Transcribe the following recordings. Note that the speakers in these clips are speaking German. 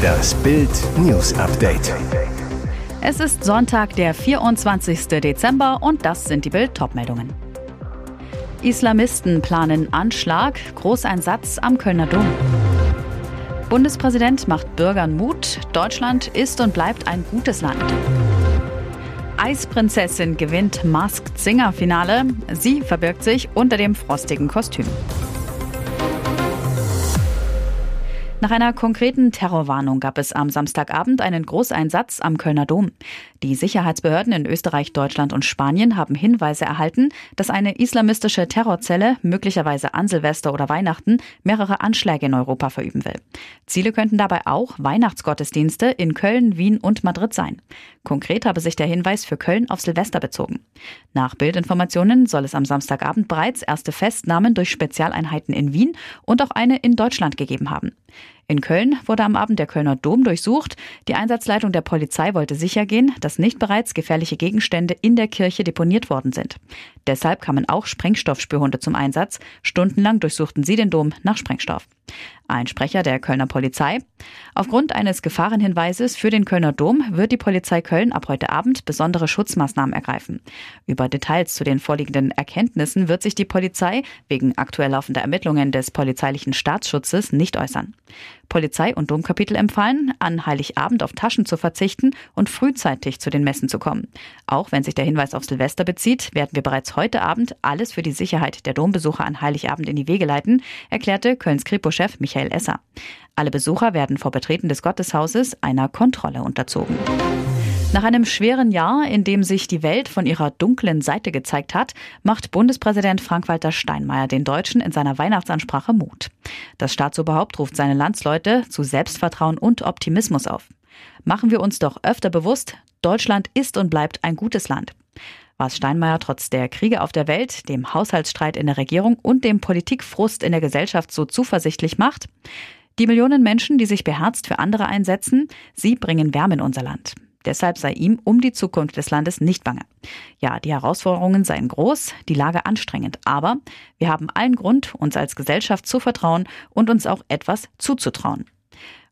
Das Bild News Update. Es ist Sonntag, der 24. Dezember und das sind die Bild Topmeldungen. Islamisten planen Anschlag, Großeinsatz am Kölner Dom. Bundespräsident macht Bürgern Mut, Deutschland ist und bleibt ein gutes Land. Eisprinzessin gewinnt Masked Singer Finale. Sie verbirgt sich unter dem frostigen Kostüm. Nach einer konkreten Terrorwarnung gab es am Samstagabend einen Großeinsatz am Kölner Dom. Die Sicherheitsbehörden in Österreich, Deutschland und Spanien haben Hinweise erhalten, dass eine islamistische Terrorzelle möglicherweise an Silvester oder Weihnachten mehrere Anschläge in Europa verüben will. Ziele könnten dabei auch Weihnachtsgottesdienste in Köln, Wien und Madrid sein. Konkret habe sich der Hinweis für Köln auf Silvester bezogen. Nach Bildinformationen soll es am Samstagabend bereits erste Festnahmen durch Spezialeinheiten in Wien und auch eine in Deutschland gegeben haben. In Köln wurde am Abend der Kölner Dom durchsucht. Die Einsatzleitung der Polizei wollte sichergehen, dass nicht bereits gefährliche Gegenstände in der Kirche deponiert worden sind. Deshalb kamen auch Sprengstoffspürhunde zum Einsatz. Stundenlang durchsuchten sie den Dom nach Sprengstoff. Ein Sprecher der Kölner Polizei. Aufgrund eines Gefahrenhinweises für den Kölner Dom wird die Polizei Köln ab heute Abend besondere Schutzmaßnahmen ergreifen. Über Details zu den vorliegenden Erkenntnissen wird sich die Polizei wegen aktuell laufender Ermittlungen des polizeilichen Staatsschutzes nicht äußern. Polizei und Domkapitel empfallen, an Heiligabend auf Taschen zu verzichten und frühzeitig zu den Messen zu kommen. Auch wenn sich der Hinweis auf Silvester bezieht, werden wir bereits heute Abend alles für die Sicherheit der Dombesucher an Heiligabend in die Wege leiten, erklärte Kölns Kripo-Chef Michael Esser. Alle Besucher werden vor Betreten des Gotteshauses einer Kontrolle unterzogen. Nach einem schweren Jahr, in dem sich die Welt von ihrer dunklen Seite gezeigt hat, macht Bundespräsident Frank-Walter Steinmeier den Deutschen in seiner Weihnachtsansprache Mut. Das Staatsoberhaupt ruft seine Landsleute zu Selbstvertrauen und Optimismus auf. Machen wir uns doch öfter bewusst, Deutschland ist und bleibt ein gutes Land. Was Steinmeier trotz der Kriege auf der Welt, dem Haushaltsstreit in der Regierung und dem Politikfrust in der Gesellschaft so zuversichtlich macht? Die Millionen Menschen, die sich beherzt für andere einsetzen, sie bringen Wärme in unser Land. Deshalb sei ihm um die Zukunft des Landes nicht bange. Ja, die Herausforderungen seien groß, die Lage anstrengend, aber wir haben allen Grund, uns als Gesellschaft zu vertrauen und uns auch etwas zuzutrauen.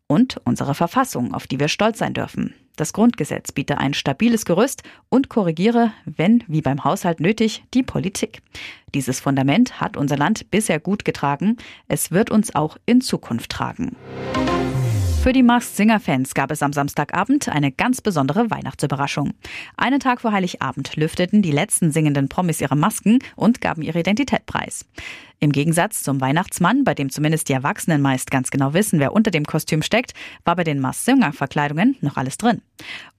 Und unsere Verfassung, auf die wir stolz sein dürfen. Das Grundgesetz biete ein stabiles Gerüst und korrigiere, wenn, wie beim Haushalt nötig, die Politik. Dieses Fundament hat unser Land bisher gut getragen. Es wird uns auch in Zukunft tragen. Für die Mars Singer Fans gab es am Samstagabend eine ganz besondere Weihnachtsüberraschung. Einen Tag vor Heiligabend lüfteten die letzten singenden Promis ihre Masken und gaben ihre Identität preis. Im Gegensatz zum Weihnachtsmann, bei dem zumindest die Erwachsenen meist ganz genau wissen, wer unter dem Kostüm steckt, war bei den Mars-Singer-Verkleidungen noch alles drin.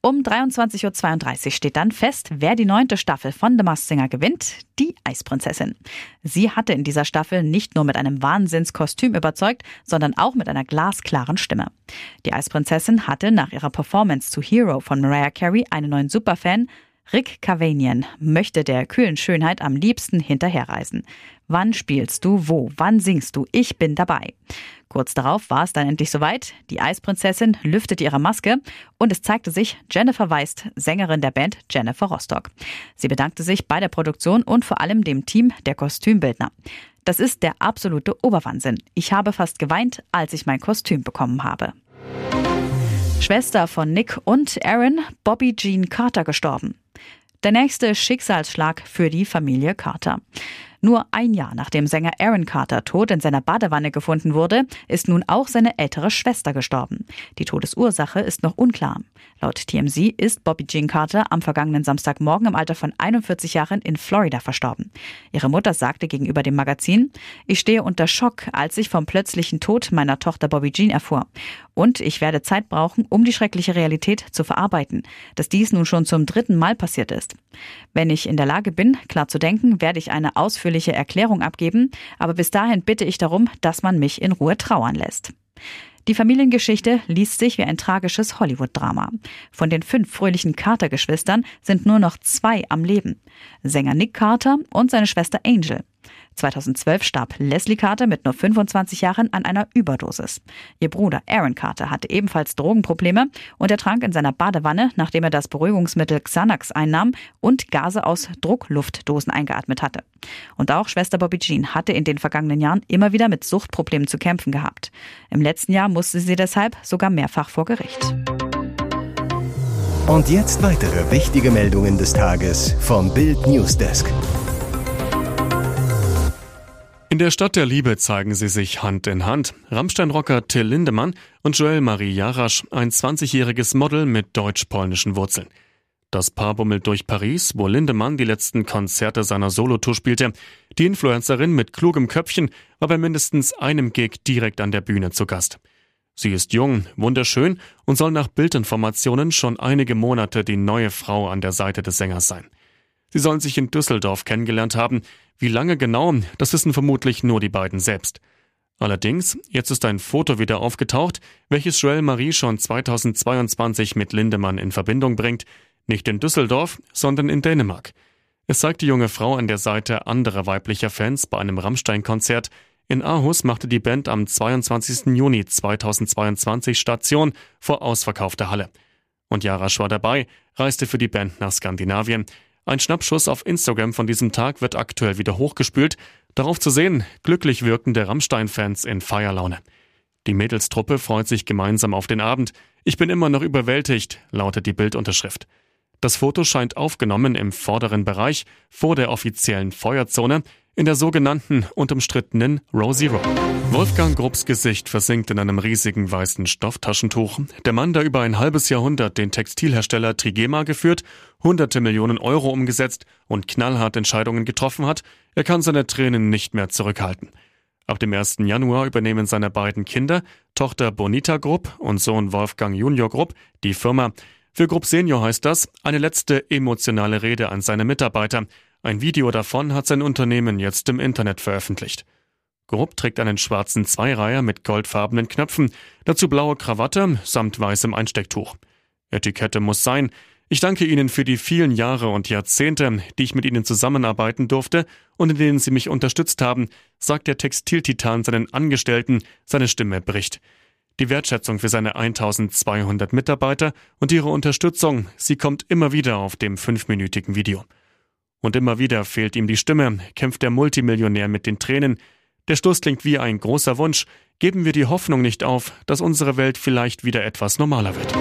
Um 23.32 Uhr steht dann fest, wer die neunte Staffel von The Masked Singer gewinnt, die Eisprinzessin. Sie hatte in dieser Staffel nicht nur mit einem Wahnsinnskostüm überzeugt, sondern auch mit einer glasklaren Stimme. Die Eisprinzessin hatte nach ihrer Performance zu Hero von Mariah Carey einen neuen Superfan, Rick Cavanian möchte der kühlen Schönheit am liebsten hinterherreisen. Wann spielst du wo? Wann singst du? Ich bin dabei. Kurz darauf war es dann endlich soweit. Die Eisprinzessin lüftete ihre Maske und es zeigte sich Jennifer Weist, Sängerin der Band Jennifer Rostock. Sie bedankte sich bei der Produktion und vor allem dem Team der Kostümbildner. Das ist der absolute Oberwahnsinn. Ich habe fast geweint, als ich mein Kostüm bekommen habe. Schwester von Nick und Aaron, Bobby Jean Carter, gestorben. Der nächste Schicksalsschlag für die Familie Carter. Nur ein Jahr nachdem Sänger Aaron Carter tot in seiner Badewanne gefunden wurde, ist nun auch seine ältere Schwester gestorben. Die Todesursache ist noch unklar. Laut TMZ ist Bobby Jean Carter am vergangenen Samstagmorgen im Alter von 41 Jahren in Florida verstorben. Ihre Mutter sagte gegenüber dem Magazin, ich stehe unter Schock, als ich vom plötzlichen Tod meiner Tochter Bobby Jean erfuhr. Und ich werde Zeit brauchen, um die schreckliche Realität zu verarbeiten, dass dies nun schon zum dritten Mal passiert ist. Wenn ich in der Lage bin, klar zu denken, werde ich eine ausführliche Erklärung abgeben, aber bis dahin bitte ich darum, dass man mich in Ruhe trauern lässt. Die Familiengeschichte liest sich wie ein tragisches Hollywood-Drama. Von den fünf fröhlichen Carter-Geschwistern sind nur noch zwei am Leben. Sänger Nick Carter und seine Schwester Angel. 2012 starb Leslie Carter mit nur 25 Jahren an einer Überdosis. Ihr Bruder Aaron Carter hatte ebenfalls Drogenprobleme und er trank in seiner Badewanne, nachdem er das Beruhigungsmittel Xanax einnahm und Gase aus Druckluftdosen eingeatmet hatte. Und auch Schwester Bobby Jean hatte in den vergangenen Jahren immer wieder mit Suchtproblemen zu kämpfen gehabt. Im letzten Jahr musste sie deshalb sogar mehrfach vor Gericht. Und jetzt weitere wichtige Meldungen des Tages vom Bild Newsdesk. In der Stadt der Liebe zeigen sie sich Hand in Hand. Rammstein-Rocker Till Lindemann und Joel Marie Jarasch, ein 20-jähriges Model mit deutsch-polnischen Wurzeln. Das Paar bummelt durch Paris, wo Lindemann die letzten Konzerte seiner Solotour spielte. Die Influencerin mit klugem Köpfchen war bei mindestens einem Gig direkt an der Bühne zu Gast. Sie ist jung, wunderschön und soll nach Bildinformationen schon einige Monate die neue Frau an der Seite des Sängers sein. Sie sollen sich in Düsseldorf kennengelernt haben. Wie lange genau, das wissen vermutlich nur die beiden selbst. Allerdings, jetzt ist ein Foto wieder aufgetaucht, welches Joel Marie schon 2022 mit Lindemann in Verbindung bringt, nicht in Düsseldorf, sondern in Dänemark. Es zeigt die junge Frau an der Seite anderer weiblicher Fans bei einem Rammstein-Konzert, in Aarhus machte die Band am 22. Juni 2022 Station vor ausverkaufter Halle. Und Jarasch war dabei, reiste für die Band nach Skandinavien. Ein Schnappschuss auf Instagram von diesem Tag wird aktuell wieder hochgespült. Darauf zu sehen, glücklich wirkende Rammstein-Fans in Feierlaune. Die Mädelstruppe freut sich gemeinsam auf den Abend. Ich bin immer noch überwältigt, lautet die Bildunterschrift. Das Foto scheint aufgenommen im vorderen Bereich vor der offiziellen Feuerzone in der sogenannten und umstrittenen Row Zero. Wolfgang Grubs Gesicht versinkt in einem riesigen weißen Stofftaschentuch. Der Mann, der über ein halbes Jahrhundert den Textilhersteller Trigema geführt, hunderte Millionen Euro umgesetzt und knallhart Entscheidungen getroffen hat, er kann seine Tränen nicht mehr zurückhalten. Ab dem 1. Januar übernehmen seine beiden Kinder, Tochter Bonita Grupp und Sohn Wolfgang Junior Grupp, die Firma. Für Grupp Senior heißt das eine letzte emotionale Rede an seine Mitarbeiter, ein Video davon hat sein Unternehmen jetzt im Internet veröffentlicht. Grupp trägt einen schwarzen Zweireiher mit goldfarbenen Knöpfen, dazu blaue Krawatte samt weißem Einstecktuch. Etikette muss sein. Ich danke Ihnen für die vielen Jahre und Jahrzehnte, die ich mit Ihnen zusammenarbeiten durfte und in denen Sie mich unterstützt haben, sagt der Textiltitan seinen Angestellten, seine Stimme bricht. Die Wertschätzung für seine 1200 Mitarbeiter und ihre Unterstützung, sie kommt immer wieder auf dem fünfminütigen Video. Und immer wieder fehlt ihm die Stimme, kämpft der Multimillionär mit den Tränen. Der Stoß klingt wie ein großer Wunsch. Geben wir die Hoffnung nicht auf, dass unsere Welt vielleicht wieder etwas normaler wird.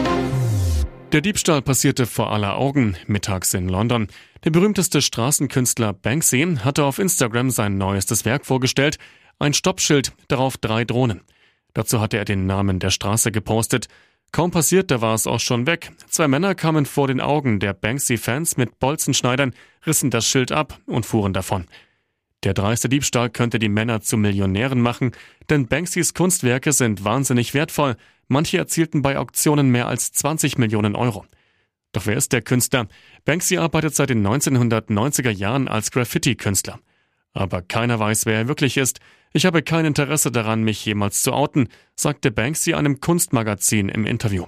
Der Diebstahl passierte vor aller Augen, mittags in London. Der berühmteste Straßenkünstler Banksy hatte auf Instagram sein neuestes Werk vorgestellt, ein Stoppschild, darauf drei Drohnen. Dazu hatte er den Namen der Straße gepostet. Kaum passiert, da war es auch schon weg. Zwei Männer kamen vor den Augen der Banksy-Fans mit Bolzenschneidern, rissen das Schild ab und fuhren davon. Der dreiste Diebstahl könnte die Männer zu Millionären machen, denn Banksys Kunstwerke sind wahnsinnig wertvoll. Manche erzielten bei Auktionen mehr als 20 Millionen Euro. Doch wer ist der Künstler? Banksy arbeitet seit den 1990er Jahren als Graffiti-Künstler. Aber keiner weiß, wer er wirklich ist. Ich habe kein Interesse daran, mich jemals zu outen, sagte Banksy einem Kunstmagazin im Interview.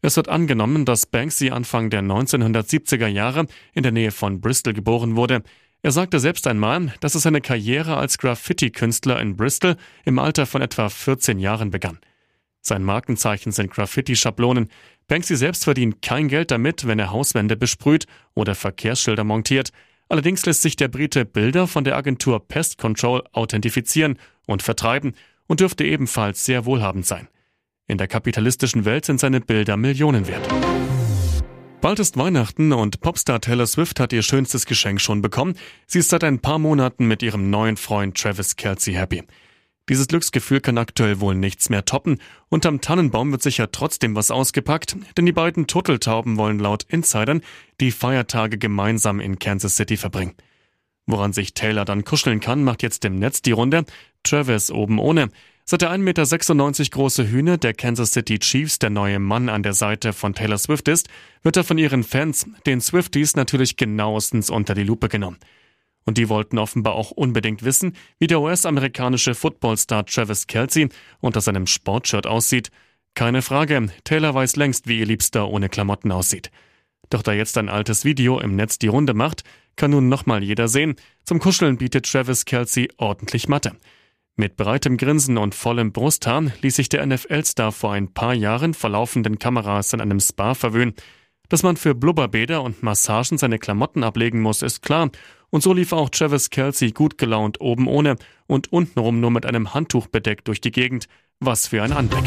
Es wird angenommen, dass Banksy Anfang der 1970er Jahre in der Nähe von Bristol geboren wurde. Er sagte selbst einmal, dass er seine Karriere als Graffiti-Künstler in Bristol im Alter von etwa 14 Jahren begann. Sein Markenzeichen sind Graffiti-Schablonen. Banksy selbst verdient kein Geld damit, wenn er Hauswände besprüht oder Verkehrsschilder montiert. Allerdings lässt sich der Brite Bilder von der Agentur Pest Control authentifizieren und vertreiben und dürfte ebenfalls sehr wohlhabend sein. In der kapitalistischen Welt sind seine Bilder Millionen wert. Bald ist Weihnachten und Popstar Taylor Swift hat ihr schönstes Geschenk schon bekommen. Sie ist seit ein paar Monaten mit ihrem neuen Freund Travis Kelsey happy. Dieses Glücksgefühl kann aktuell wohl nichts mehr toppen. Unterm Tannenbaum wird sicher trotzdem was ausgepackt, denn die beiden Turteltauben wollen laut Insidern die Feiertage gemeinsam in Kansas City verbringen. Woran sich Taylor dann kuscheln kann, macht jetzt im Netz die Runde. Travis oben ohne. Seit der 1,96 Meter große Hühne der Kansas City Chiefs der neue Mann an der Seite von Taylor Swift ist, wird er von ihren Fans, den Swifties, natürlich genauestens unter die Lupe genommen. Und die wollten offenbar auch unbedingt wissen, wie der US-amerikanische Footballstar Travis Kelsey unter seinem Sportshirt aussieht. Keine Frage, Taylor weiß längst, wie ihr Liebster ohne Klamotten aussieht. Doch da jetzt ein altes Video im Netz die Runde macht, kann nun nochmal jeder sehen. Zum Kuscheln bietet Travis Kelsey ordentlich Matte. Mit breitem Grinsen und vollem Brusthaar ließ sich der NFL-Star vor ein paar Jahren vor laufenden Kameras in einem Spa verwöhnen. Dass man für Blubberbäder und Massagen seine Klamotten ablegen muss, ist klar. Und so lief auch Travis Kelsey gut gelaunt oben ohne und untenrum nur mit einem Handtuch bedeckt durch die Gegend. Was für ein Anblick.